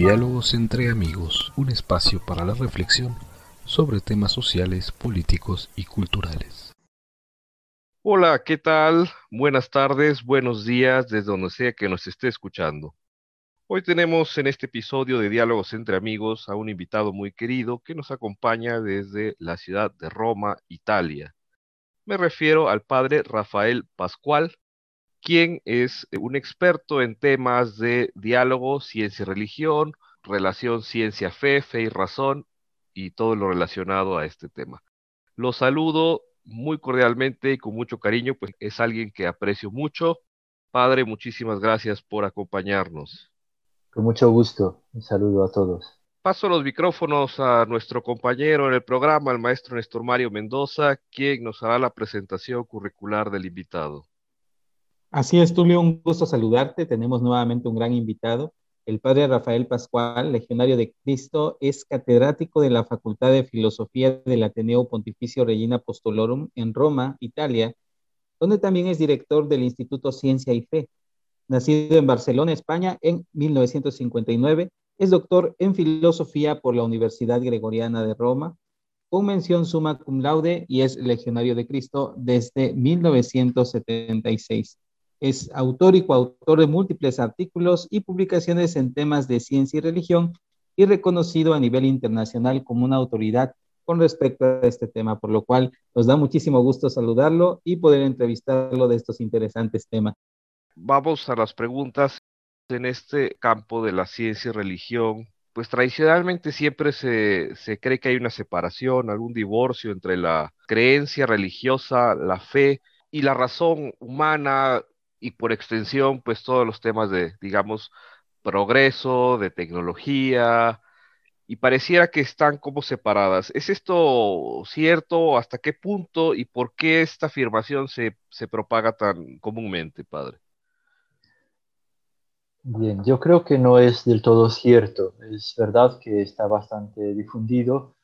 Diálogos entre amigos, un espacio para la reflexión sobre temas sociales, políticos y culturales. Hola, ¿qué tal? Buenas tardes, buenos días, desde donde sea que nos esté escuchando. Hoy tenemos en este episodio de Diálogos entre amigos a un invitado muy querido que nos acompaña desde la ciudad de Roma, Italia. Me refiero al padre Rafael Pascual, quien es un experto en temas de diálogo, ciencia y religión, relación ciencia-fe, fe y razón y todo lo relacionado a este tema. Lo saludo muy cordialmente y con mucho cariño, pues es alguien que aprecio mucho. Padre, muchísimas gracias por acompañarnos. Con mucho gusto. Un saludo a todos. Paso los micrófonos a nuestro compañero en el programa, el maestro Néstor Mario Mendoza, quien nos hará la presentación curricular del invitado. Así es, Tulio, un gusto saludarte. Tenemos nuevamente un gran invitado. El padre Rafael Pascual, legionario de Cristo, es catedrático de la Facultad de Filosofía del Ateneo Pontificio Regina Apostolorum en Roma, Italia, donde también es director del Instituto Ciencia y Fe. Nacido en Barcelona, España, en 1959, es doctor en filosofía por la Universidad Gregoriana de Roma, con mención summa cum laude y es legionario de Cristo desde 1976. Es autor y coautor de múltiples artículos y publicaciones en temas de ciencia y religión y reconocido a nivel internacional como una autoridad con respecto a este tema, por lo cual nos da muchísimo gusto saludarlo y poder entrevistarlo de estos interesantes temas vamos a las preguntas en este campo de la ciencia y religión. Pues tradicionalmente siempre se, se cree que hay una separación, algún divorcio entre la creencia religiosa, la fe y la razón humana y por extensión, pues todos los temas de, digamos, progreso, de tecnología, y pareciera que están como separadas. ¿Es esto cierto? ¿Hasta qué punto? ¿Y por qué esta afirmación se, se propaga tan comúnmente, padre? Bien, yo creo que no es del todo cierto. Es verdad que está bastante difundido,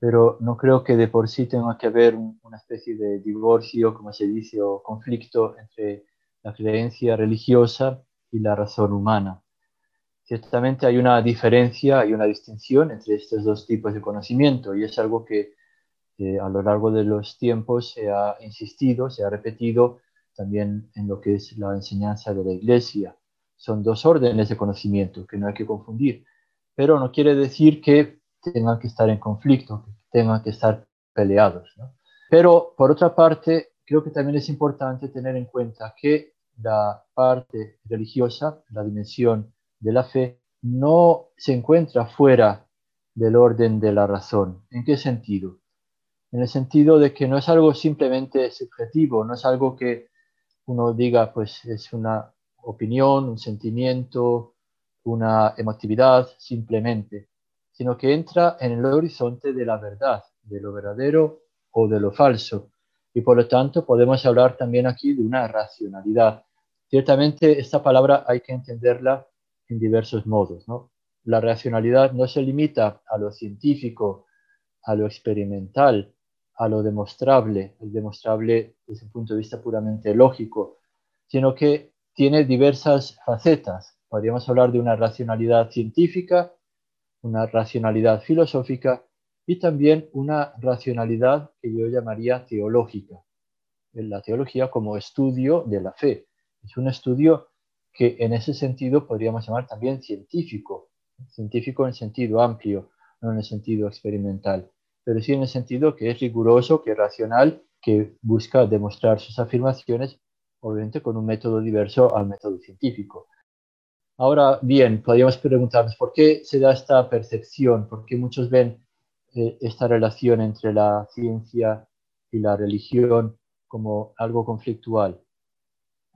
pero no creo que de por sí tenga que haber una especie de divorcio, como se dice, o conflicto entre la creencia religiosa y la razón humana. Ciertamente hay una diferencia, hay una distinción entre estos dos tipos de conocimiento y es algo que a lo largo de los tiempos se ha insistido, se ha repetido también en lo que es la enseñanza de la Iglesia son dos órdenes de conocimiento que no hay que confundir, pero no quiere decir que tengan que estar en conflicto, que tengan que estar peleados. Pero por otra parte, creo que también es importante tener en cuenta que la parte religiosa, la dimensión de la fe, no se encuentra fuera del orden de la razón. ¿En qué sentido? En el sentido de que no es algo simplemente subjetivo, no es algo que uno diga, pues es una opinión, un sentimiento, una emotividad simplemente, sino que entra en el horizonte de la verdad, de lo verdadero o de lo falso. Y por lo tanto podemos hablar también aquí de una racionalidad. Ciertamente esta palabra hay que entenderla en diversos modos. ¿no? La racionalidad no se limita a lo científico, a lo experimental, a lo demostrable, el demostrable desde un punto de vista puramente lógico, sino que tiene diversas facetas. Podríamos hablar de una racionalidad científica, una racionalidad filosófica y también una racionalidad que yo llamaría teológica. La teología como estudio de la fe. Es un estudio que en ese sentido podríamos llamar también científico, científico en sentido amplio, no en el sentido experimental, pero sí en el sentido que es riguroso, que es racional, que busca demostrar sus afirmaciones obviamente con un método diverso al método científico. Ahora bien, podríamos preguntarnos por qué se da esta percepción, por qué muchos ven eh, esta relación entre la ciencia y la religión como algo conflictual.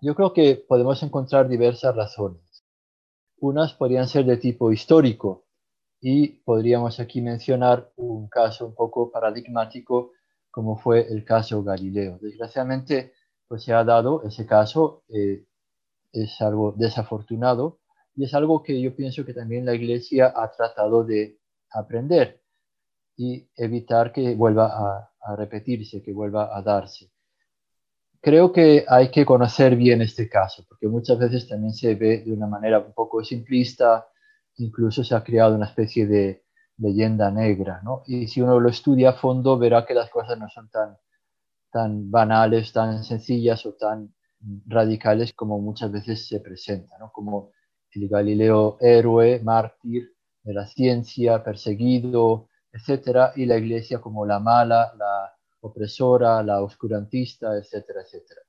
Yo creo que podemos encontrar diversas razones. Unas podrían ser de tipo histórico y podríamos aquí mencionar un caso un poco paradigmático como fue el caso Galileo. Desgraciadamente, pues se ha dado ese caso, eh, es algo desafortunado y es algo que yo pienso que también la Iglesia ha tratado de aprender y evitar que vuelva a, a repetirse, que vuelva a darse. Creo que hay que conocer bien este caso, porque muchas veces también se ve de una manera un poco simplista incluso se ha creado una especie de leyenda negra, ¿no? Y si uno lo estudia a fondo, verá que las cosas no son tan, tan banales, tan sencillas o tan radicales como muchas veces se presentan, ¿no? Como el Galileo héroe, mártir de la ciencia, perseguido, etcétera, y la iglesia como la mala, la opresora, la oscurantista, etcétera, etcétera.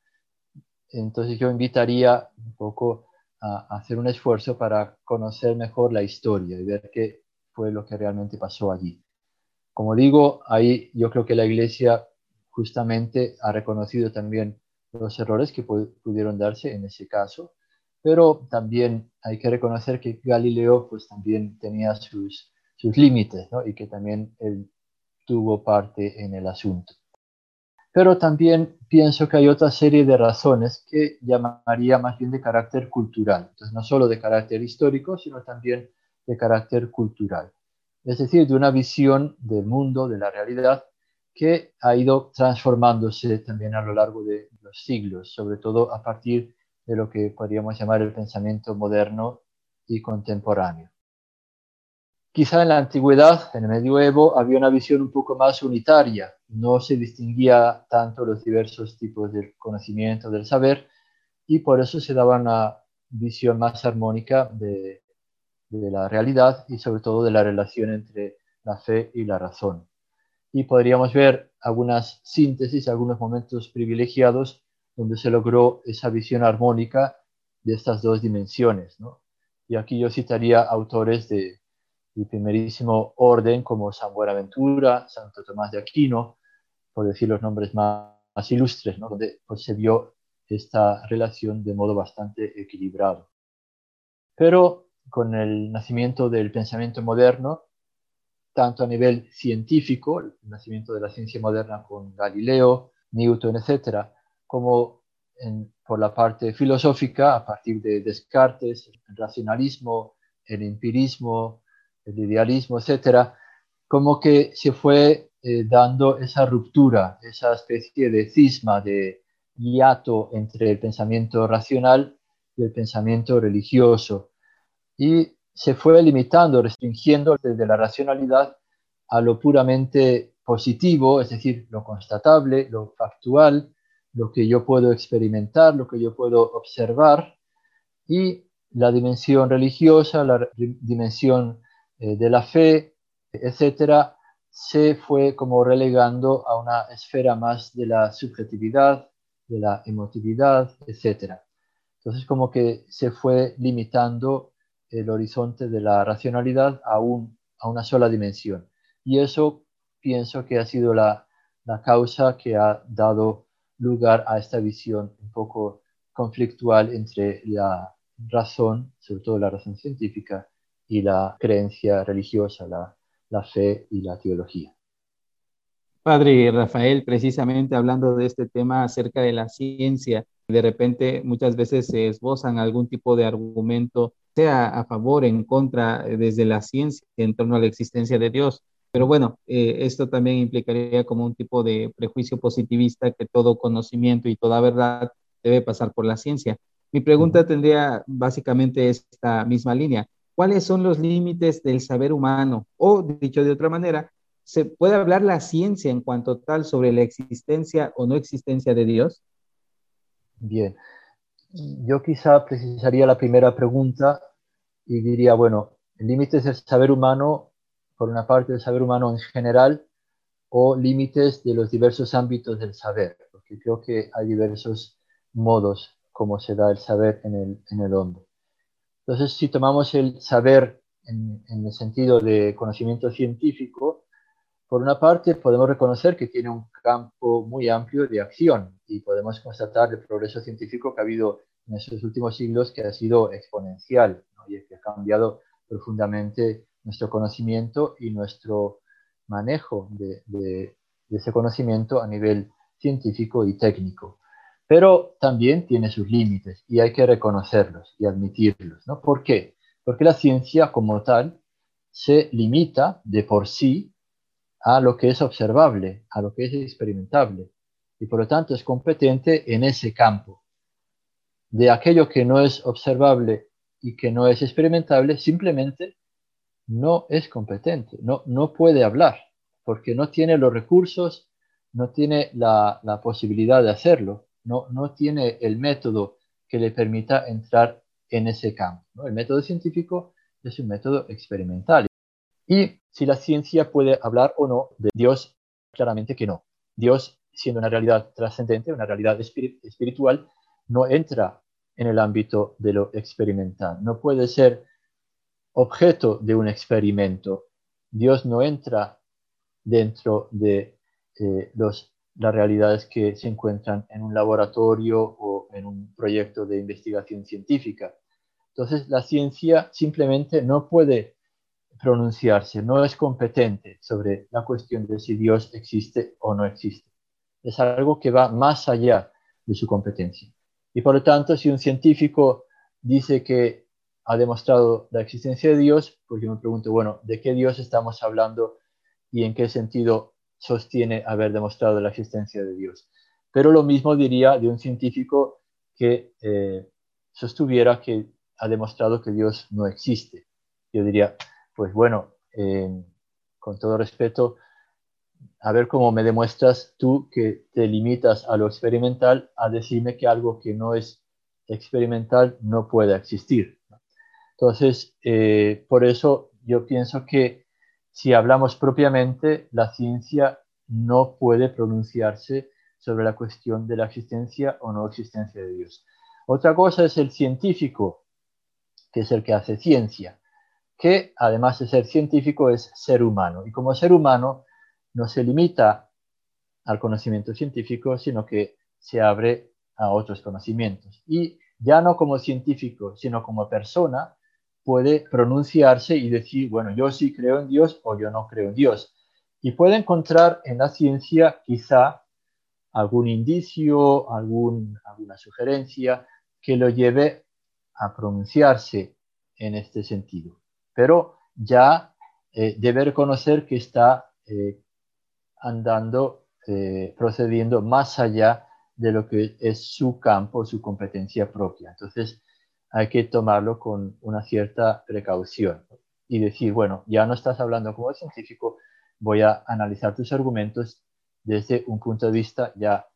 Entonces yo invitaría un poco a hacer un esfuerzo para conocer mejor la historia y ver qué fue lo que realmente pasó allí. Como digo, ahí yo creo que la iglesia justamente ha reconocido también los errores que pudieron darse en ese caso, pero también hay que reconocer que Galileo pues también tenía sus, sus límites ¿no? y que también él tuvo parte en el asunto. Pero también pienso que hay otra serie de razones que llamaría más bien de carácter cultural. Entonces, no solo de carácter histórico, sino también de carácter cultural. Es decir, de una visión del mundo, de la realidad, que ha ido transformándose también a lo largo de los siglos, sobre todo a partir de lo que podríamos llamar el pensamiento moderno y contemporáneo. Quizá en la antigüedad, en el medioevo, había una visión un poco más unitaria, no se distinguía tanto los diversos tipos de conocimiento, del saber, y por eso se daba una visión más armónica de la realidad y sobre todo de la relación entre la fe y la razón. Y podríamos ver algunas síntesis, algunos momentos privilegiados donde se logró esa visión armónica de estas dos dimensiones. Y aquí yo citaría autores de, de primerísimo orden como San Buenaventura, Santo Tomás de Aquino, por decir los nombres más, ilustres, donde pues, se vio esta relación de modo bastante equilibrado. Pero con el nacimiento del pensamiento moderno, tanto a nivel científico, el nacimiento de la ciencia moderna con Galileo, Newton, etc., como por la parte filosófica, a partir de Descartes, el racionalismo, el empirismo, el idealismo, etcétera, como que se fue eh, dando esa ruptura, esa especie de cisma, de hiato entre el pensamiento racional y el pensamiento religioso. Y se fue limitando, restringiendo desde la racionalidad a lo puramente positivo, es decir, lo constatable, lo factual, lo que yo puedo experimentar, lo que yo puedo observar, y la dimensión religiosa, la dimensión eh, de la fe, etcétera, se fue como relegando a una esfera más de la subjetividad, de la emotividad, etcétera. Entonces como que se fue limitando el horizonte de la racionalidad a, a una sola dimensión. Y eso pienso que ha sido la, la causa que ha dado lugar a esta visión un poco conflictual entre la razón, sobre todo la razón científica, y la creencia religiosa, la, fe y la teología. Padre Rafael, precisamente hablando de este tema acerca de la ciencia, de repente muchas veces se esbozan algún tipo de argumento, sea a favor, en contra, desde la ciencia en torno a la existencia de Dios. Pero bueno, eh, esto también implicaría como un tipo de prejuicio positivista que todo conocimiento y toda verdad debe pasar por la ciencia. Mi pregunta tendría básicamente esta misma línea cuáles son los límites del saber humano o, dicho de otra manera, ¿se puede hablar la ciencia en cuanto tal sobre la existencia o no existencia de Dios? Bien, yo quizá precisaría la primera pregunta y diría, bueno, límites del saber humano, por una parte del saber humano en general, o límites de los diversos ámbitos del saber, porque creo que hay diversos modos como se da el saber en el, en el hombre. Entonces, si tomamos el saber en, el sentido de conocimiento científico, por una parte podemos reconocer que tiene un campo muy amplio de acción y podemos constatar el progreso científico que ha habido en estos últimos siglos que ha sido exponencial y que ha cambiado profundamente nuestro conocimiento y nuestro manejo de ese conocimiento a nivel científico y técnico pero también tiene sus límites y hay que reconocerlos y admitirlos. ¿no? ¿Por qué? Porque la ciencia como tal se limita de por sí a lo que es observable, a lo que es experimentable, y por lo tanto es competente en ese campo. De aquello que no es observable y que no es experimentable, simplemente no es competente, no, no puede hablar, porque no tiene los recursos, no tiene la, posibilidad de hacerlo, no, no tiene el método que le permita entrar en ese campo. El método científico es un método experimental. Y si la ciencia puede hablar o no de Dios, claramente que no. Dios, siendo una realidad trascendente, una realidad espiritual, no entra en el ámbito de lo experimental. No puede ser objeto de un experimento. Dios no entra dentro de eh, los, las realidades que se encuentran en un laboratorio o en un proyecto de investigación científica. Entonces, la ciencia simplemente no puede pronunciarse, no es competente sobre la cuestión de si Dios existe o no existe. Es algo que va más allá de su competencia. Y por lo tanto, si un científico dice que ha demostrado la existencia de Dios, pues yo me pregunto, bueno, ¿de qué Dios estamos hablando y en qué sentido sostiene haber demostrado la existencia de Dios? Pero lo mismo diría de un científico que eh, sostuviera que ha demostrado que Dios no existe. Yo diría, pues bueno, eh, con todo respeto, a ver cómo me demuestras tú que te limitas a lo experimental a decirme que algo que no es experimental no puede existir. Entonces, eh, por eso yo pienso que si hablamos propiamente, la ciencia no puede pronunciarse sobre la cuestión de la existencia o no existencia de Dios. Otra cosa es el científico, que es el que hace ciencia, que además de ser científico es ser humano. Y como ser humano no se limita al conocimiento científico, sino que se abre a otros conocimientos. Y ya no como científico, sino como persona, puede pronunciarse y decir, bueno, yo sí creo en Dios o yo no creo en Dios. Y puede encontrar en la ciencia quizá algún indicio, algún, alguna sugerencia que lo lleve a pronunciarse en este sentido. Pero ya eh, debe reconocer que está eh, andando, eh, procediendo más allá de lo que es su campo, su competencia propia. Entonces, hay que tomarlo con una cierta precaución y decir, bueno, ya no estás hablando como científico, voy a analizar tus argumentos desde un punto de vista ya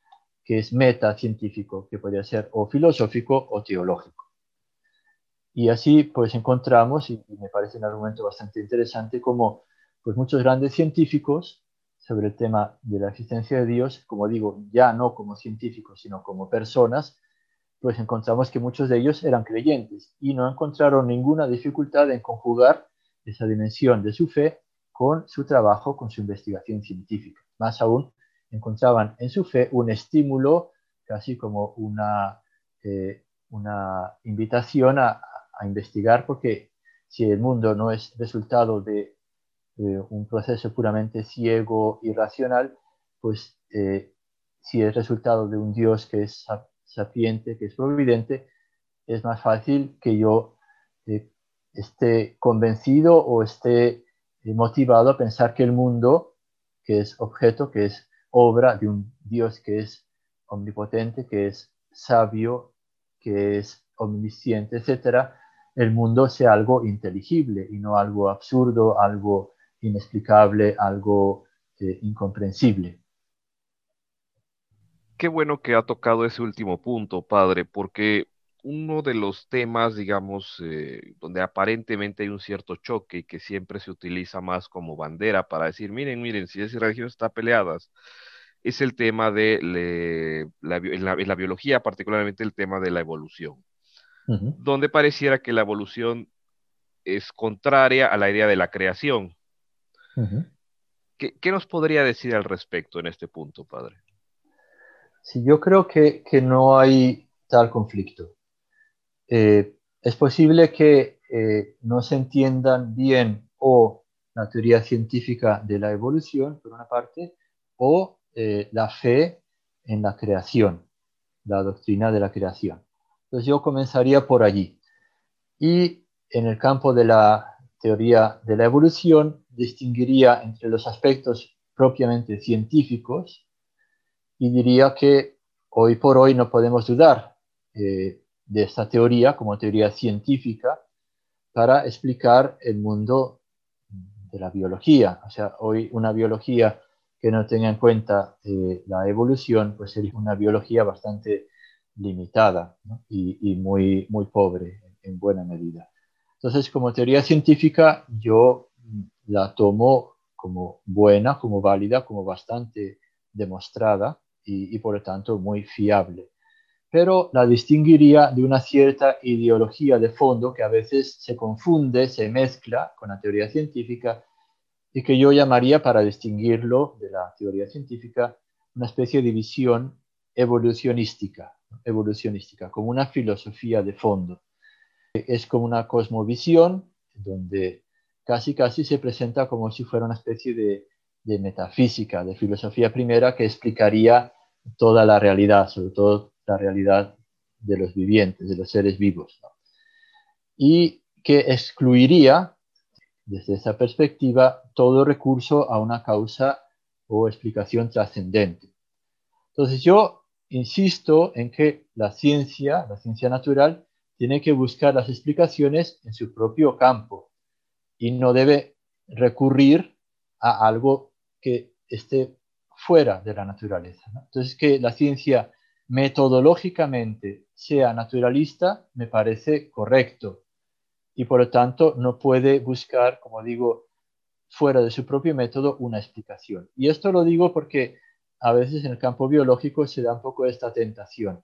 que es metacientífico, que podría ser o filosófico o teológico. Y así pues encontramos, y, me parece un argumento bastante interesante, como pues muchos grandes científicos sobre el tema de la existencia de Dios, como digo, ya no como científicos, sino como personas, pues encontramos que muchos de ellos eran creyentes y no encontraron ninguna dificultad en conjugar esa dimensión de su fe con su trabajo, con su investigación científica. Más aún, encontraban en su fe un estímulo, casi como una, eh, una invitación a, investigar, porque si el mundo no es resultado de un proceso puramente ciego y racional, pues eh, si es resultado de un Dios que es sapiente, que es providente, es más fácil que yo eh, esté convencido o esté eh, motivado a pensar que el mundo, que es objeto, que es obra de un Dios que es omnipotente, que es sabio, que es omnisciente, etc., el mundo sea algo inteligible y no algo absurdo, algo inexplicable, algo eh, incomprensible. Qué bueno que ha tocado ese último punto, padre, porque uno de los temas, digamos, eh, donde aparentemente hay un cierto choque y que siempre se utiliza más como bandera para decir, miren, miren, si esa religión está peleadas, es el tema de la, la, biología, particularmente el tema de la evolución, donde pareciera que la evolución es contraria a la idea de la creación. ¿Qué nos podría decir al respecto en este punto, padre? Sí, yo creo que, no hay tal conflicto. Eh, es posible que eh, no se entiendan bien o la teoría científica de la evolución, por una parte, o eh, la fe en la creación, la doctrina de la creación. Entonces yo comenzaría por allí. Y en el campo de la teoría de la evolución, distinguiría entre los aspectos propiamente científicos, y diría que hoy por hoy no podemos dudar eh, de esta teoría como teoría científica para explicar el mundo de la biología. O sea, hoy una biología que no tenga en cuenta eh, la evolución, pues sería una biología bastante limitada y, muy, muy pobre en buena medida. Entonces, como teoría científica, yo la tomo como buena, como válida, como bastante demostrada y, por lo tanto muy fiable. Pero la distinguiría de una cierta ideología de fondo que a veces se confunde, se mezcla con la teoría científica y que yo llamaría, para distinguirlo de la teoría científica, una especie de visión evolucionística, evolucionística, como una filosofía de fondo. Es como una cosmovisión donde casi casi se presenta como si fuera una especie de, metafísica, de filosofía primera que explicaría toda la realidad, sobre todo la realidad de los vivientes, de los seres vivos. Y que excluiría, desde esa perspectiva, todo recurso a una causa o explicación trascendente. Entonces yo insisto en que la ciencia, la ciencia natural, tiene que buscar las explicaciones en su propio campo y no debe recurrir a algo que esté fuera de la naturaleza. Entonces, que la ciencia metodológicamente sea naturalista me parece correcto y por lo tanto no puede buscar, como digo, fuera de su propio método una explicación. Y esto lo digo porque a veces en el campo biológico se da un poco esta tentación.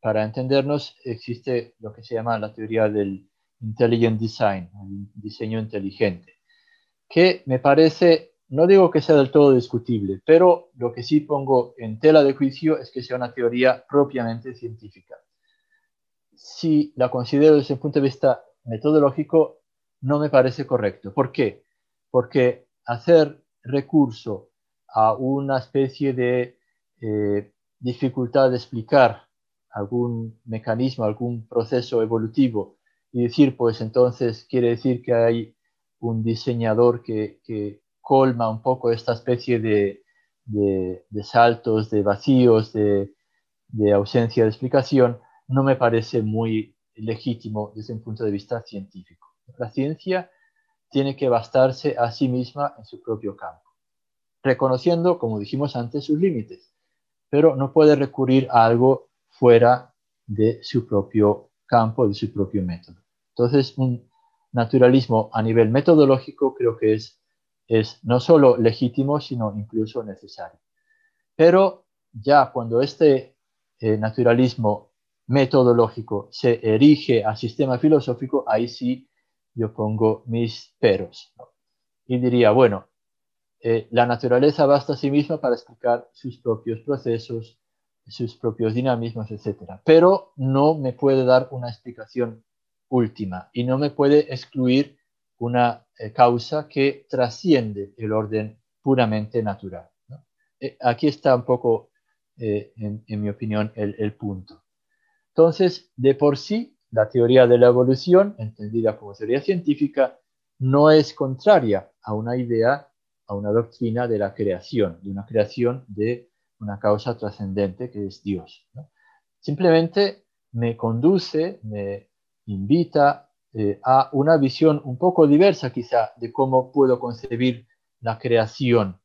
Para entendernos existe lo que se llama la teoría del intelligent design, diseño inteligente, que me parece, no digo que sea del todo discutible, pero lo que sí pongo en tela de juicio es que sea una teoría propiamente científica. Si la considero desde el punto de vista metodológico, no me parece correcto. ¿Por qué? Porque hacer recurso a una especie de eh, dificultad de explicar algún mecanismo, algún proceso evolutivo y decir, pues entonces quiere decir que hay un diseñador que, colma un poco esta especie de, saltos, de vacíos, de, ausencia de explicación, no me parece muy legítimo desde un punto de vista científico. La ciencia tiene que bastarse a sí misma en su propio campo, reconociendo, como dijimos antes, sus límites, pero no puede recurrir a algo fuera de su propio campo de su propio método. Entonces, un naturalismo a nivel metodológico creo que es, es no solo legítimo, sino incluso necesario. Pero ya cuando este eh, naturalismo metodológico se erige al sistema filosófico, ahí sí yo pongo mis peros. Y diría, bueno, eh, la naturaleza basta a sí misma para explicar sus propios procesos, sus propios dinamismos, etc. Pero no me puede dar una explicación última y no me puede excluir una eh, causa que trasciende el orden puramente natural. Eh, aquí está un poco, eh, en, mi opinión, el punto. Entonces, de por sí, la teoría de la evolución, entendida como teoría científica, no es contraria a una idea, a una doctrina de la creación, de una creación de una causa trascendente que es Dios. Simplemente me conduce, me invita eh, a una visión un poco diversa quizá de cómo puedo concebir la creación,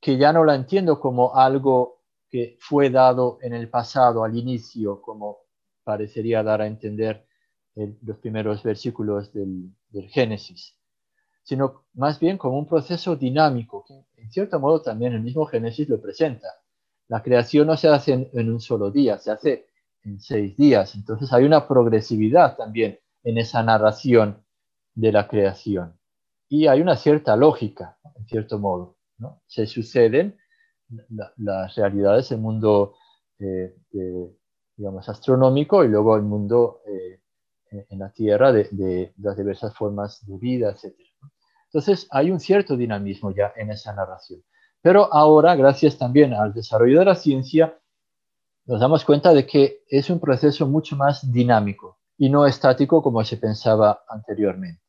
que ya no la entiendo como algo que fue dado en el pasado, al inicio, como parecería dar a entender los primeros versículos del, del Génesis, sino más bien como un proceso dinámico, que en cierto modo también el mismo Génesis lo presenta. La creación no se hace en, un solo día, se hace en seis días. Entonces hay una progresividad también en esa narración de la creación. Y hay una cierta lógica, en cierto modo. ¿no? Se suceden las realidades, el mundo, eh, digamos, astronómico y luego el mundo eh, en la Tierra de, de, las diversas formas de vida, etc. Entonces hay un cierto dinamismo ya en esa narración. Pero ahora, gracias también al desarrollo de la ciencia, nos damos cuenta de que es un proceso mucho más dinámico y no estático como se pensaba anteriormente.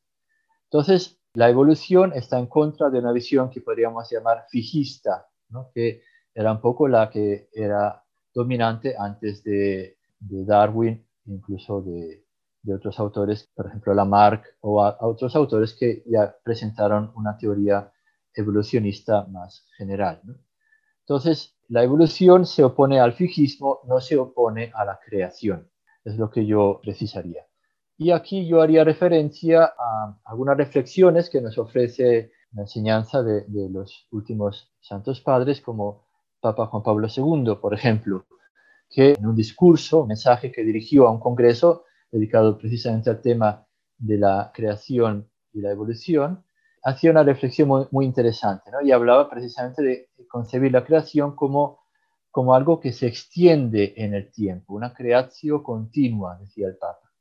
Entonces, la evolución está en contra de una visión que podríamos llamar fijista, que era un poco la que era dominante antes de, Darwin, incluso de, de otros autores, por ejemplo Lamarck o a, otros autores que ya presentaron una teoría evolucionista más general. Entonces, la evolución se opone al fijismo, no se opone a la creación, es lo que yo precisaría. Y aquí yo haría referencia a algunas reflexiones que nos ofrece la enseñanza de, los últimos santos padres, como Papa Juan Pablo II, por ejemplo, que en un discurso, un mensaje que dirigió a un congreso dedicado precisamente al tema de la creación y la evolución, hacía una reflexión muy, interesante ¿no? y hablaba precisamente de concebir la creación como, como algo que se extiende en el tiempo, una creación continua, decía el Papa.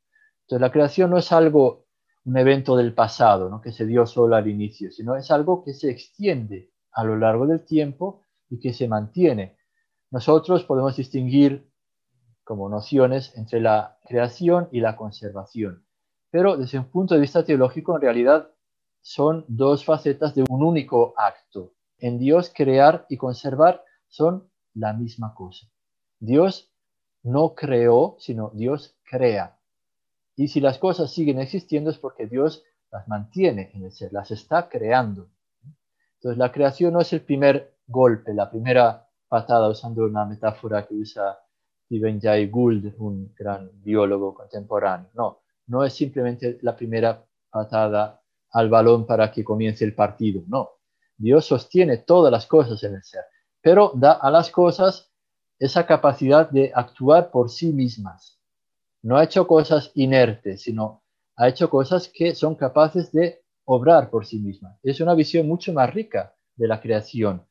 Entonces la creación no es algo, un evento del pasado, ¿no? que se dio solo al inicio, sino es algo que se extiende a lo largo del tiempo y que se mantiene. Nosotros podemos distinguir como nociones entre la creación y la conservación, pero desde un punto de vista teológico en realidad son dos facetas de un único acto. En Dios crear y conservar son la misma cosa. Dios no creó, sino Dios crea. Y si las cosas siguen existiendo es porque Dios las mantiene en el ser, las está creando. Entonces la creación no es el primer golpe, la primera patada, usando una metáfora que usa Stephen Jay Gould, un gran biólogo contemporáneo. No, no es simplemente la primera patada al balón para que comience el partido, no. Dios sostiene todas las cosas en el ser, pero da a las cosas esa capacidad de actuar por sí mismas. No ha hecho cosas inertes, sino ha hecho cosas que son capaces de obrar por sí mismas. Es una visión mucho más rica de la creación,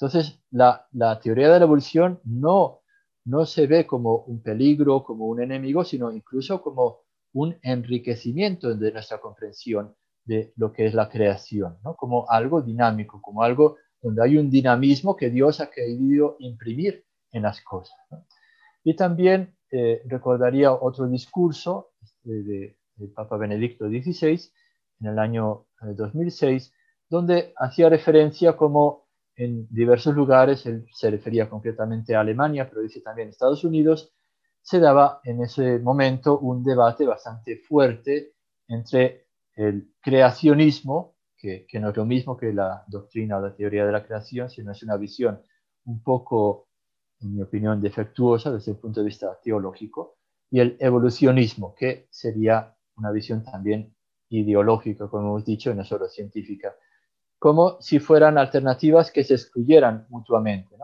entonces, la, teoría de la evolución no, no se ve como un peligro, como un enemigo, sino incluso como un enriquecimiento de nuestra comprensión de lo que es la creación, ¿no? como algo dinámico, como algo donde hay un dinamismo que Dios ha querido imprimir en las cosas. Y también eh, recordaría otro discurso del este, de, Papa Benedicto XVI en el año 2006, eh, donde hacía referencia como en diversos lugares, él se refería concretamente a Alemania, pero dice también Estados Unidos, se daba en ese momento un debate bastante fuerte entre el creacionismo, que, no es lo mismo que la doctrina o la teoría de la creación, sino es una visión un poco, en mi opinión, defectuosa desde el punto de vista teológico, y el evolucionismo, que sería una visión también ideológica, como hemos dicho, no solo científica como si fueran alternativas que se excluyeran mutuamente.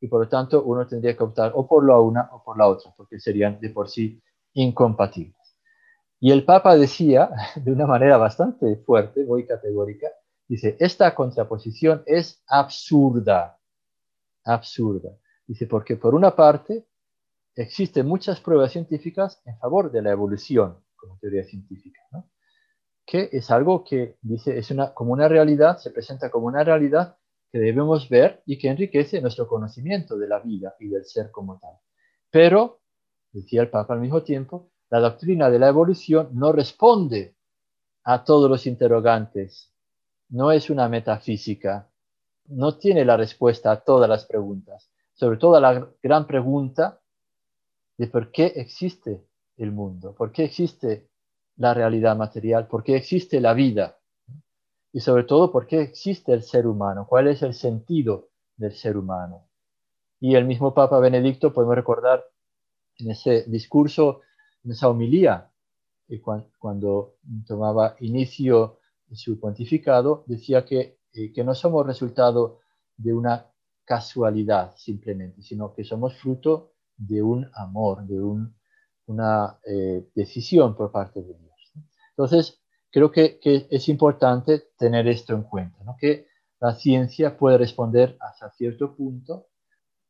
Y por lo tanto uno tendría que optar o por la una o por la otra, porque serían de por sí incompatibles. Y el Papa decía, de una manera bastante fuerte, muy categórica, dice, esta contraposición es absurda, absurda. Dice, porque por una parte existen muchas pruebas científicas en favor de la evolución como teoría científica, que es algo que dice, es una, como una realidad, se presenta como una realidad que debemos ver y que enriquece nuestro conocimiento de la vida y del ser como tal. Pero, decía el Papa al mismo tiempo, la doctrina de la evolución no responde a todos los interrogantes, no es una metafísica, no tiene la respuesta a todas las preguntas, sobre todo a la gran pregunta de por qué existe el mundo, por qué existe la realidad material, por qué existe la vida y sobre todo por qué existe el ser humano, cuál es el sentido del ser humano. Y el mismo Papa Benedicto, podemos recordar en ese discurso, en esa homilía, cuando, tomaba inicio su pontificado, decía que, eh, que no somos resultado de una casualidad simplemente, sino que somos fruto de un amor, de un una eh, decisión por parte de Dios. Entonces, creo que, es importante tener esto en cuenta, que la ciencia puede responder hasta cierto punto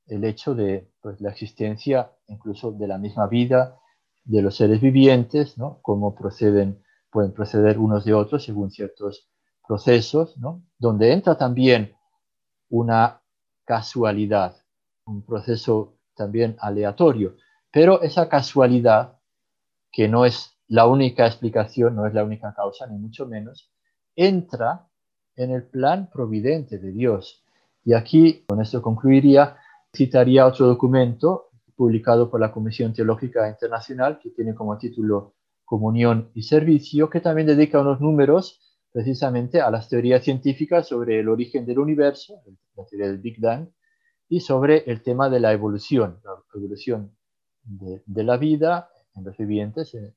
el hecho de pues, la existencia incluso de la misma vida de los seres vivientes, ¿no? cómo proceden, pueden proceder unos de otros según ciertos procesos, donde entra también una casualidad, un proceso también aleatorio, pero esa casualidad, que no es la única explicación, no es la única causa, ni mucho menos, entra en el plan providente de Dios. Y aquí, con esto concluiría, citaría otro documento publicado por la Comisión Teológica Internacional que tiene como título comunión y servicio, que también dedica unos números precisamente a las teorías científicas sobre el origen del universo, la teoría del Big Bang, y sobre el tema de la evolución, la evolución de, la vida en los vivientes, en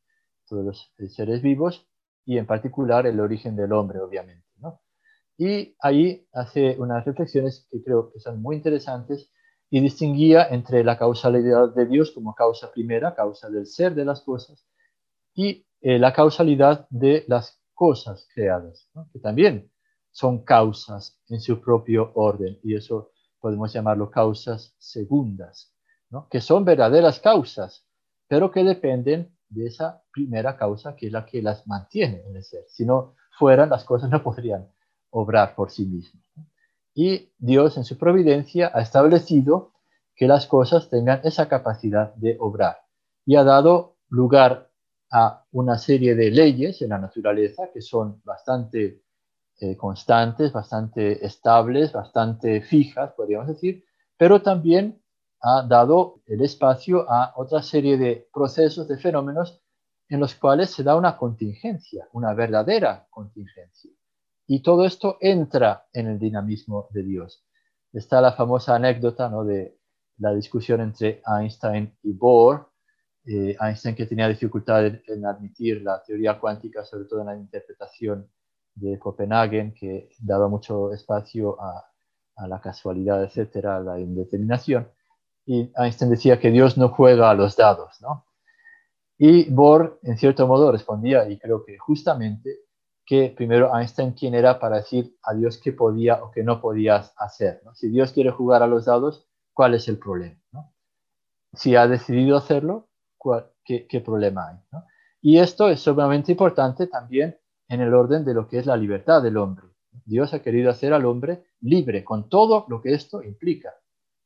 todos los seres vivos, y en particular el origen del hombre, obviamente. Y ahí hace unas reflexiones que creo que son muy interesantes y distinguía entre la causalidad de Dios como causa primera, causa del ser de las cosas, y eh, la causalidad de las cosas creadas, que también son causas en su propio orden, y eso podemos llamarlo causas segundas, que son verdaderas causas, pero que dependen de esa primera causa que es la que las mantiene en el ser. Si no fueran, las cosas no podrían obrar por sí mismas. Y Dios en su providencia ha establecido que las cosas tengan esa capacidad de obrar y ha dado lugar a una serie de leyes en la naturaleza que son bastante eh, constantes, bastante estables, bastante fijas, podríamos decir, pero también ha dado el espacio a otra serie de procesos, de fenómenos en los cuales se da una contingencia, una verdadera contingencia. Y todo esto entra en el dinamismo de Dios. Está la famosa anécdota ¿no? de la discusión entre Einstein y Bohr. Eh, Einstein que tenía dificultad en, admitir la teoría cuántica, sobre todo en la interpretación de Copenhagen, que daba mucho espacio a, a la casualidad, etcétera, a la indeterminación. Y Einstein decía que Dios no juega a los dados, ¿no? Y Bohr, en cierto modo, respondía, y creo que justamente, que primero Einstein quién era para decir a Dios qué podía o qué no podía hacer. Si Dios quiere jugar a los dados, ¿cuál es el problema? Si ha decidido hacerlo, qué, problema hay? Y esto es sumamente importante también en el orden de lo que es la libertad del hombre. Dios ha querido hacer al hombre libre con todo lo que esto implica.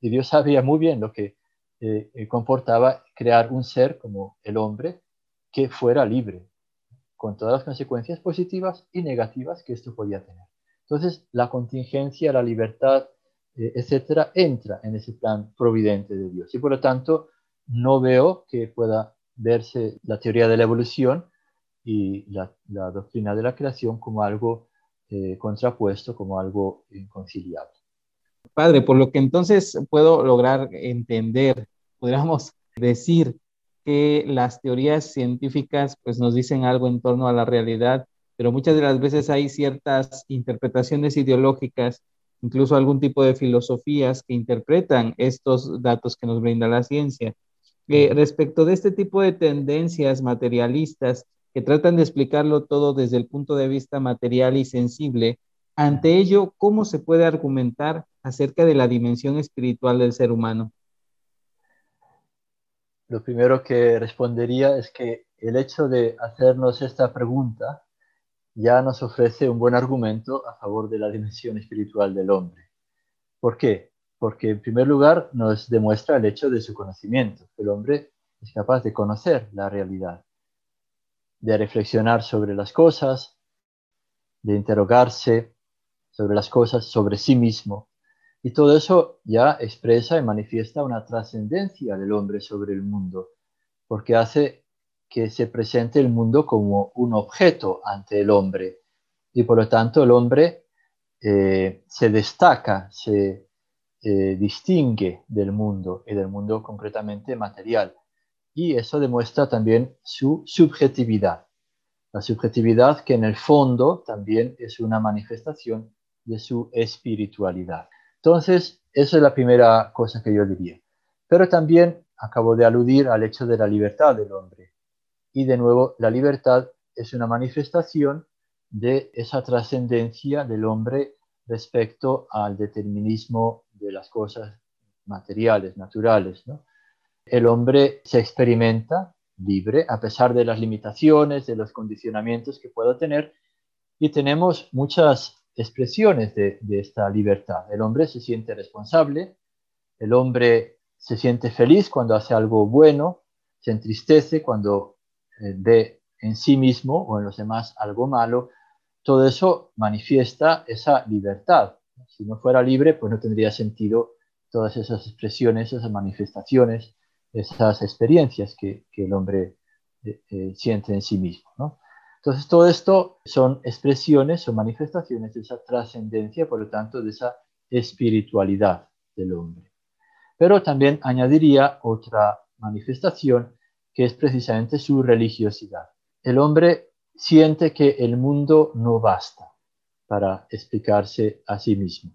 Y Dios sabía muy bien lo que eh, comportaba crear un ser como el hombre que fuera libre, con todas las consecuencias positivas y negativas que esto podía tener. Entonces, la contingencia, la libertad, eh, etcétera, entra en ese plan providente de Dios. Y por lo tanto, no veo que pueda verse la teoría de la evolución y la, doctrina de la creación como algo eh, contrapuesto, como algo inconciliable. Padre, por lo que entonces puedo lograr entender, podríamos decir que las teorías científicas pues nos dicen algo en torno a la realidad, pero muchas de las veces hay ciertas interpretaciones ideológicas, incluso algún tipo de filosofías que interpretan estos datos que nos brinda la ciencia. Eh, respecto de este tipo de tendencias materialistas que tratan de explicarlo todo desde el punto de vista material y sensible, ante ello, ¿cómo se puede argumentar acerca de la dimensión espiritual del ser humano? Lo primero que respondería es que el hecho de hacernos esta pregunta ya nos ofrece un buen argumento a favor de la dimensión espiritual del hombre. ¿Por qué? Porque en primer lugar nos demuestra el hecho de su conocimiento. El hombre es capaz de conocer la realidad, de reflexionar sobre las cosas, de interrogarse sobre las cosas, sobre sí mismo, y todo eso ya expresa y manifiesta una trascendencia del hombre sobre el mundo, porque hace que se presente el mundo como un objeto ante el hombre. Y por lo tanto el hombre eh, se destaca, se eh, distingue del mundo y del mundo concretamente material. Y eso demuestra también su subjetividad. La subjetividad que en el fondo también es una manifestación de su espiritualidad. Entonces, esa es la primera cosa que yo diría. Pero también acabo de aludir al hecho de la libertad del hombre. Y de nuevo, la libertad es una manifestación de esa trascendencia del hombre respecto al determinismo de las cosas materiales, naturales. El hombre se experimenta libre a pesar de las limitaciones, de los condicionamientos que pueda tener, y tenemos muchas expresiones de, esta libertad. El hombre se siente responsable, el hombre se siente feliz cuando hace algo bueno, se entristece cuando eh, ve en sí mismo o en los demás algo malo. Todo eso manifiesta esa libertad. Si no fuera libre, pues no tendría sentido todas esas expresiones, esas manifestaciones, esas experiencias que, el hombre eh, siente en sí mismo. Entonces, todo esto son expresiones o manifestaciones de esa trascendencia, por lo tanto, de esa espiritualidad del hombre. Pero también añadiría otra manifestación que es precisamente su religiosidad. El hombre siente que el mundo no basta para explicarse a sí mismo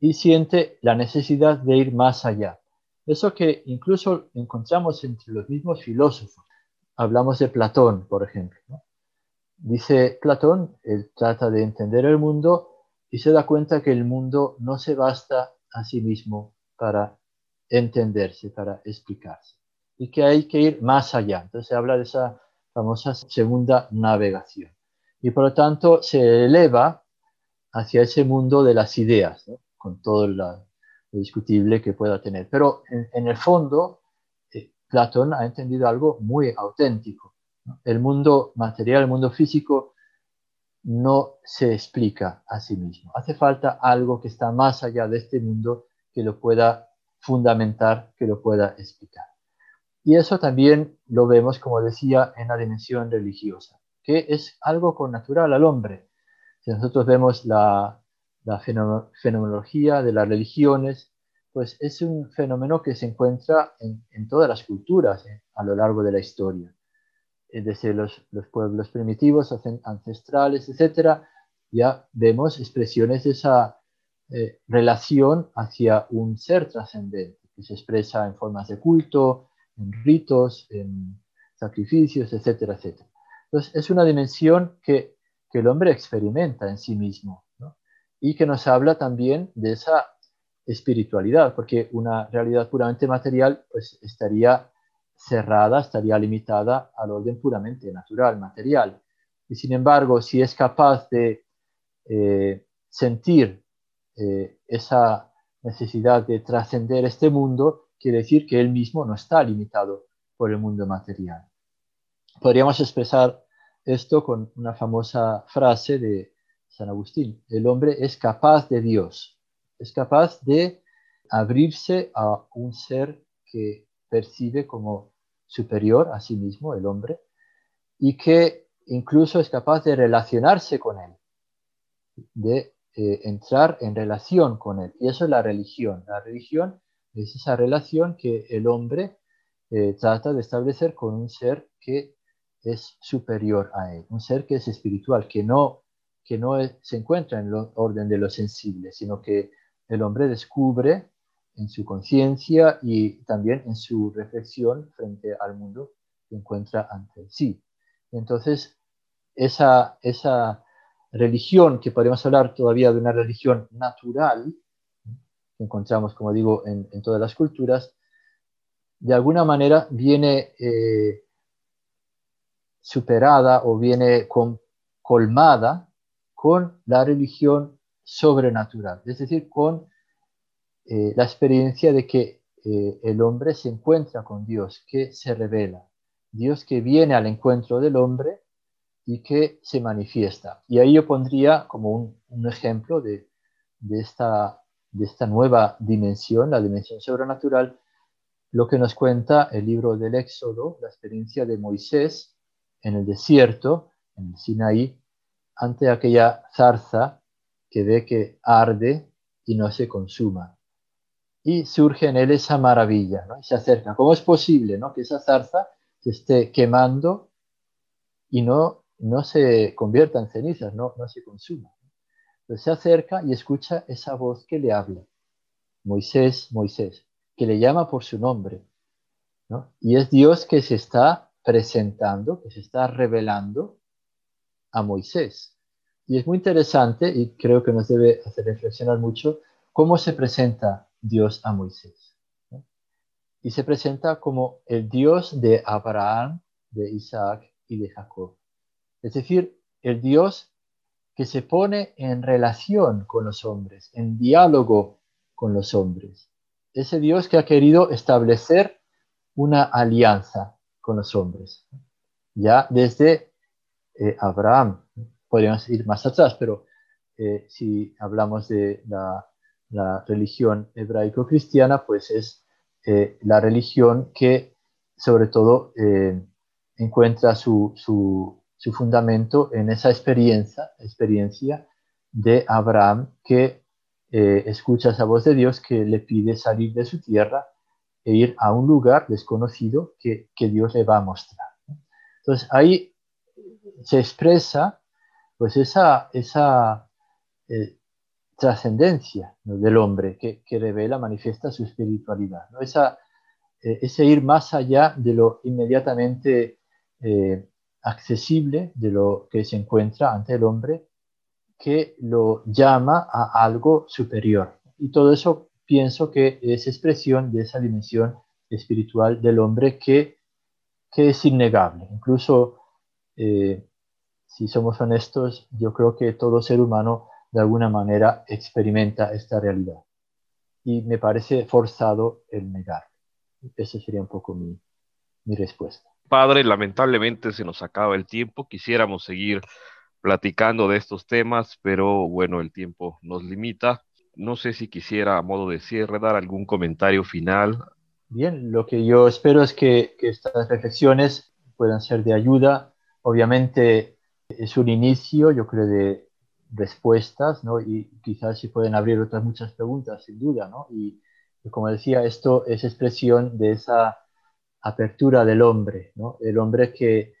y siente la necesidad de ir más allá. Eso que incluso encontramos entre los mismos filósofos. Hablamos de Platón, por ejemplo. Dice Platón, él trata de entender el mundo y se da cuenta que el mundo no se basta a sí mismo para entenderse, para explicarse, y que hay que ir más allá. Entonces se habla de esa famosa segunda navegación. Y por lo tanto se eleva hacia ese mundo de las ideas, con todo lo discutible que pueda tener. Pero en, el fondo, eh, Platón ha entendido algo muy auténtico. El mundo material, el mundo físico, no se explica a sí mismo. Hace falta algo que está más allá de este mundo que lo pueda fundamentar, que lo pueda explicar. Y eso también lo vemos, como decía, en la dimensión religiosa, que es algo connatural al hombre. Si nosotros vemos la, fenomenología de las religiones, pues es un fenómeno que se encuentra en, todas las culturas eh, a lo largo de la historia desde los, los, pueblos primitivos, ancestrales, etcétera, ya vemos expresiones de esa eh, relación hacia un ser trascendente, que se expresa en formas de culto, en ritos, en sacrificios, etcétera, etcétera. Entonces, es una dimensión que, que el hombre experimenta en sí mismo ¿no? y que nos habla también de esa espiritualidad, porque una realidad puramente material pues, estaría cerrada estaría limitada al orden puramente natural, material. Y sin embargo, si es capaz de eh, sentir eh, esa necesidad de trascender este mundo, quiere decir que él mismo no está limitado por el mundo material. Podríamos expresar esto con una famosa frase de San Agustín. El hombre es capaz de Dios, es capaz de abrirse a un ser que percibe como superior a sí mismo, el hombre, y que incluso es capaz de relacionarse con él, de eh, entrar en relación con él. Y eso es la religión. La religión es esa relación que el hombre eh, trata de establecer con un ser que es superior a él, un ser que es espiritual, que no, que no se encuentra en el orden de lo sensible, sino que el hombre descubre en su conciencia y también en su reflexión frente al mundo que encuentra ante sí. Entonces, esa, esa religión, que podemos hablar todavía de una religión natural, que encontramos, como digo, en, todas las culturas, de alguna manera viene eh, superada o viene colmada con la religión sobrenatural, es decir, con eh, la experiencia de que eh, el hombre se encuentra con Dios, que se revela, Dios que viene al encuentro del hombre y que se manifiesta. Y ahí yo pondría como un, ejemplo de, esta, de esta nueva dimensión, la dimensión sobrenatural, lo que nos cuenta el libro del Éxodo, la experiencia de Moisés en el desierto, en el Sinaí, ante aquella zarza que ve que arde y no se consuma y surge en él esa maravilla, ¿no? Se acerca. ¿Cómo es posible, ¿no? Que esa zarza se esté quemando y no, no se convierta en cenizas, no, no se consuma. Entonces se acerca y escucha esa voz que le habla. Moisés, Moisés, que le llama por su nombre. ¿no? Y es Dios que se está presentando, que se está revelando a Moisés. Y es muy interesante y creo que nos debe hacer reflexionar mucho cómo se presenta Dios a Moisés. Y se presenta como el Dios de Abraham, de Isaac y de Jacob. Es decir, el Dios que se pone en relación con los hombres, en diálogo con los hombres. Ese Dios que ha querido establecer una alianza con los hombres. Ya desde eh, Abraham, podríamos ir más atrás, pero eh, si hablamos de la la religión hebraico-cristiana, pues es eh, la religión que sobre todo eh, encuentra su, fundamento en esa experiencia, experiencia de Abraham que eh, escucha esa voz de Dios que le pide salir de su tierra e ir a un lugar desconocido que, Dios le va a mostrar. Entonces ahí se expresa pues esa, esa trascendencia del hombre que, revela, manifiesta su espiritualidad. ¿no? Esa, eh, ese ir más allá de lo inmediatamente eh, accesible, de lo que se encuentra ante el hombre, que lo llama a algo superior. Y todo eso pienso que es expresión de esa dimensión espiritual del hombre que, que es innegable. Incluso, eh, si somos honestos, yo creo que todo ser humano de alguna manera experimenta esta realidad. Y me parece forzado el negar. Esa sería un poco mi, mi respuesta. Padre, lamentablemente se nos acaba el tiempo. Quisiéramos seguir platicando de estos temas, pero bueno, el tiempo nos limita. No sé si quisiera, a modo de cierre, dar algún comentario final. Bien, lo que yo espero es que, que estas reflexiones puedan ser de ayuda. Obviamente es un inicio, yo creo, de respuestas, ¿no? Y quizás se pueden abrir otras muchas preguntas, sin duda, ¿no? Y, como decía, esto es expresión de esa apertura del hombre, ¿no? El hombre que,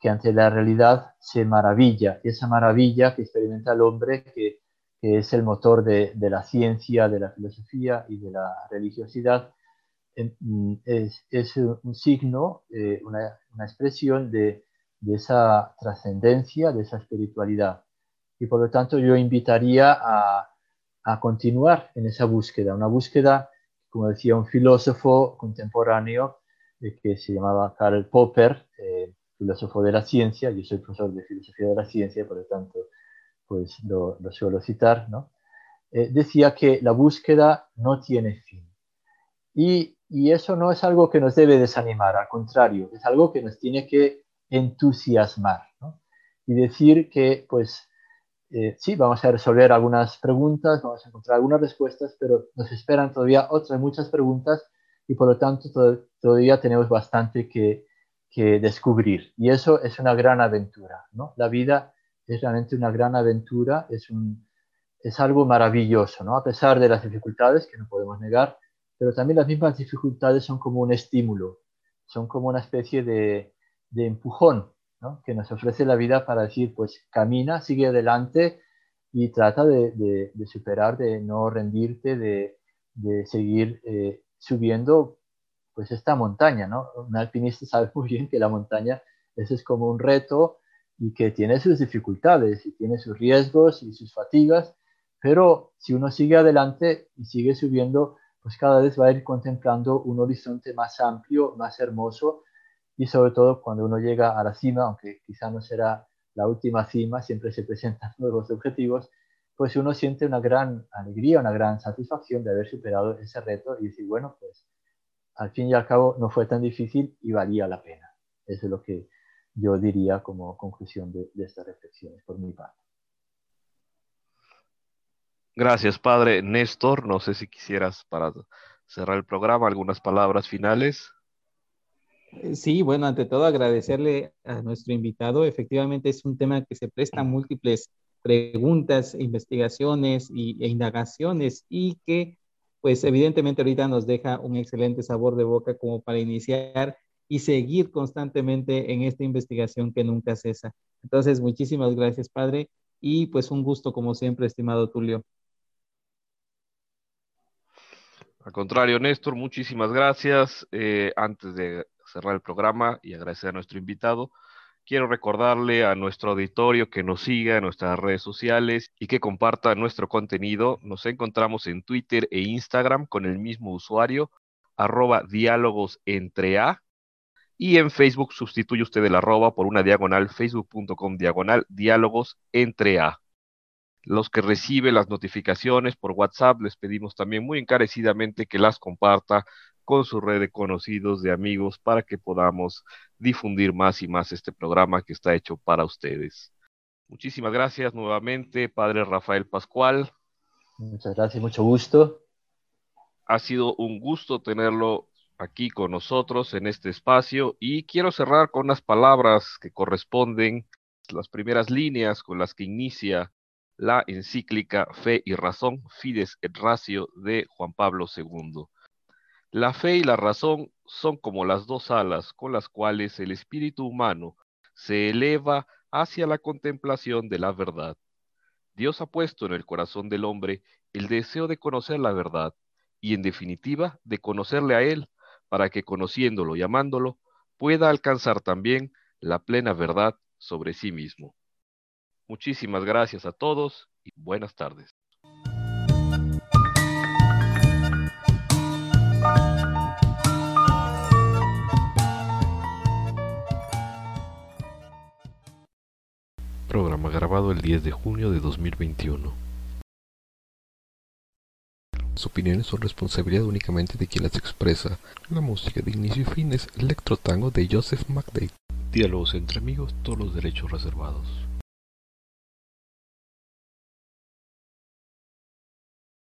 que ante la realidad se maravilla, y esa maravilla que experimenta el hombre, que, es el motor de, la ciencia, de la filosofía y de la religiosidad, mm, es, un signo, eh, una, expresión de esa trascendencia, de esa espiritualidad. Y por lo tanto yo invitaría a, a continuar en esa búsqueda, una búsqueda, como decía un filósofo contemporáneo eh, que se llamaba Karl Popper, eh, filósofo de la ciencia, yo soy profesor de filosofía de la ciencia, por lo tanto pues lo, lo suelo citar, ¿no? Eh, decía que la búsqueda no tiene fin. Y, y, eso no es algo que nos debe desanimar, al contrario, es algo que nos tiene que entusiasmar, ¿no? Y decir que pues eh, sí, vamos a resolver algunas preguntas, vamos a encontrar algunas respuestas, pero nos esperan todavía otras muchas preguntas y por lo tanto todavía tenemos bastante que, descubrir. Y eso es una gran aventura, ¿no? La vida es realmente una gran aventura, es, algo maravilloso, ¿no? A pesar de las dificultades que no podemos negar, pero también las mismas dificultades son como un estímulo, son como una especie de empujón que nos ofrece la vida para decir, pues camina, sigue adelante y trata de, superar, de no rendirte, de, seguir eh, subiendo pues esta montaña. ¿no? Un alpinista sabe muy bien que la montaña ese es como un reto y que tiene sus dificultades y tiene sus riesgos y sus fatigas, pero si uno sigue adelante y sigue subiendo, pues cada vez va a ir contemplando un horizonte más amplio, más hermoso y sobre todo cuando uno llega a la cima, aunque quizá no será la última cima, siempre se presentan nuevos objetivos, pues uno siente una gran alegría, una gran satisfacción de haber superado ese reto y decir, bueno, pues al fin y al cabo no fue tan difícil y valía la pena. Eso es lo que yo diría como conclusión de, estas reflexiones por mi parte. Gracias, padre Néstor. No sé si quisieras, para cerrar el programa, algunas palabras finales. Eh, sí, bueno, ante todo agradecerle a nuestro invitado. Efectivamente es un tema que se presta a múltiples preguntas, investigaciones y, e indagaciones y que pues evidentemente ahorita nos deja un excelente sabor de boca como para iniciar y seguir constantemente en esta investigación que nunca cesa. Entonces, muchísimas gracias, padre, y pues un gusto como siempre, estimado Tulio. Al contrario, Néstor, muchísimas gracias. Eh, antes de cerrar el programa y agradecer a nuestro invitado, quiero recordarle a nuestro auditorio que nos siga en nuestras redes sociales y que comparta nuestro contenido. Nos encontramos en Twitter e Instagram con el mismo usuario, arroba diálogos entre A. Y en Facebook sustituye usted el arroba por una diagonal, facebook.com diagonal diálogos entre A. Los que reciben las notificaciones por WhatsApp les pedimos también muy encarecidamente que las comparta con su red de conocidos, de amigos, para que podamos difundir más y más este programa que está hecho para ustedes. Muchísimas gracias nuevamente, Padre Rafael Pascual. Muchas gracias, mucho gusto. Ha sido un gusto tenerlo aquí con nosotros en este espacio y quiero cerrar con unas palabras que corresponden las primeras líneas con las que inicia la encíclica Fe y Razón, Fides et Ratio de Juan Pablo II. La fe y la razón son como las dos alas con las cuales el espíritu humano se eleva hacia la contemplación de la verdad. Dios ha puesto en el corazón del hombre el deseo de conocer la verdad y en definitiva de conocerle a Él, para que conociéndolo y amándolo pueda alcanzar también la plena verdad sobre sí mismo. Muchísimas gracias a todos y buenas tardes. Programa grabado el 10 de junio de 2021. Las opiniones son responsabilidad únicamente de quien las expresa. La música de inicio y fin es Electro Tango de Joseph McDade. Diálogos entre amigos, todos los derechos reservados.